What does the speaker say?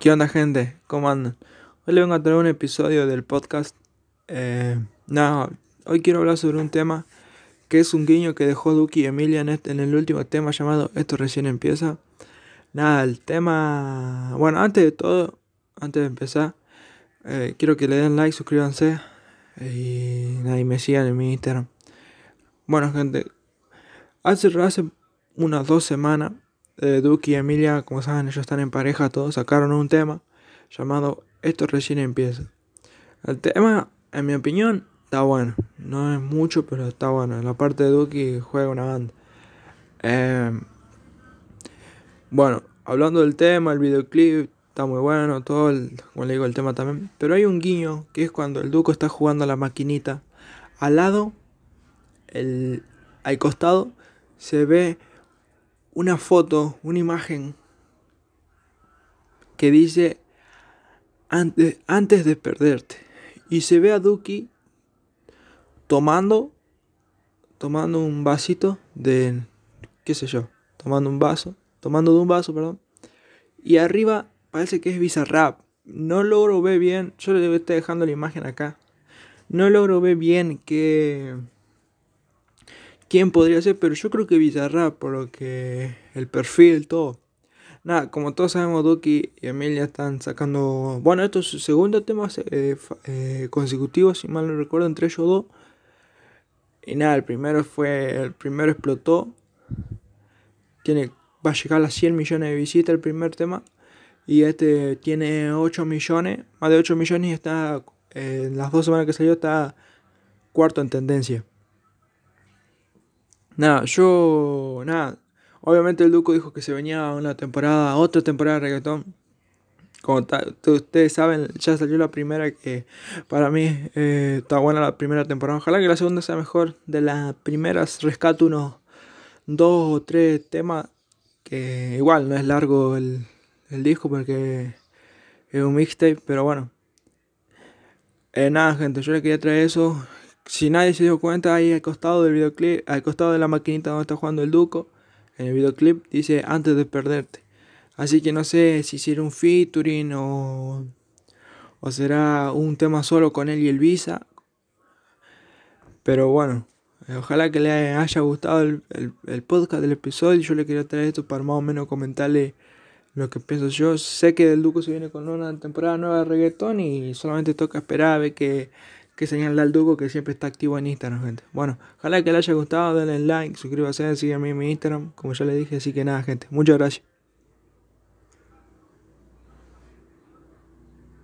¿Qué onda gente? ¿Cómo andan? Hoy les vengo a traer un episodio del podcast. Eh, nada, hoy quiero hablar sobre un tema que es un guiño que dejó Duki y Emilia en, este, en el último tema llamado Esto recién empieza. Nada, el tema... Bueno, antes de todo, antes de empezar, eh, quiero que le den like, suscríbanse y, nada, y me sigan en mi Instagram. Bueno gente, hace, hace unas dos semanas eh, Duki y Emilia, como saben, ellos están en pareja, todos sacaron un tema llamado Esto recién empieza. El tema, en mi opinión, está bueno. No es mucho, pero está bueno. En la parte de Duki juega una banda. Em, bueno, hablando del tema, el videoclip está muy bueno, todo, el, como le digo, el tema también. Pero hay un guiño que es cuando el Duco está jugando a la maquinita. Al lado, el, al costado, se ve una foto, una imagen que dice antes, antes de perderte. Y se ve a Duki tomando, tomando un vasito de, qué sé yo, tomando un vaso, tomando de un vaso, perdón. Y arriba parece que es Bizarrap. No logro ver bien, yo le estoy dejando la imagen acá. No logro ver bien qué quién podría ser, pero yo creo que Bizarrap, por lo que el perfil, todo. Nada, como todos sabemos, Duki y Emilia están sacando. Bueno, estos es su segundo tema eh, eh, consecutivo, si mal no recuerdo, entre ellos dos. Y nada, el primero fue. El primero explotó. Tiene, va a llegar a las 100 millones de visitas el primer tema. Y este tiene 8 millones, más de 8 millones y está. Eh, las dos semanas que salió está cuarto en tendencia. Nada, yo. Nada. Obviamente el Duco dijo que se venía una temporada, otra temporada de reggaetón. Como ustedes saben, ya salió la primera que para mí eh, está buena la primera temporada. Ojalá que la segunda sea mejor. De las primeras rescato unos dos o tres temas que igual no es largo el, el disco porque es un mixtape, pero bueno. Eh, nada, gente, yo le quería traer eso. Si nadie se dio cuenta, ahí al costado del videoclip, al costado de la maquinita donde está jugando el Duco, en el videoclip dice antes de perderte. Así que no sé si será un featuring o, o será un tema solo con él y el Visa. Pero bueno, ojalá que le haya gustado el, el, podcast del episodio. Yo le quería traer esto para más o menos comentarle lo que pienso yo. Sé que el Duco se viene con una temporada nueva de reggaetón y solamente toca esperar a ver que que señala al Duco que siempre está activo en Instagram, gente. Bueno, ojalá que les haya gustado, denle like, suscríbase, síganme en mi Instagram, como ya le dije, así que nada, gente. Muchas gracias.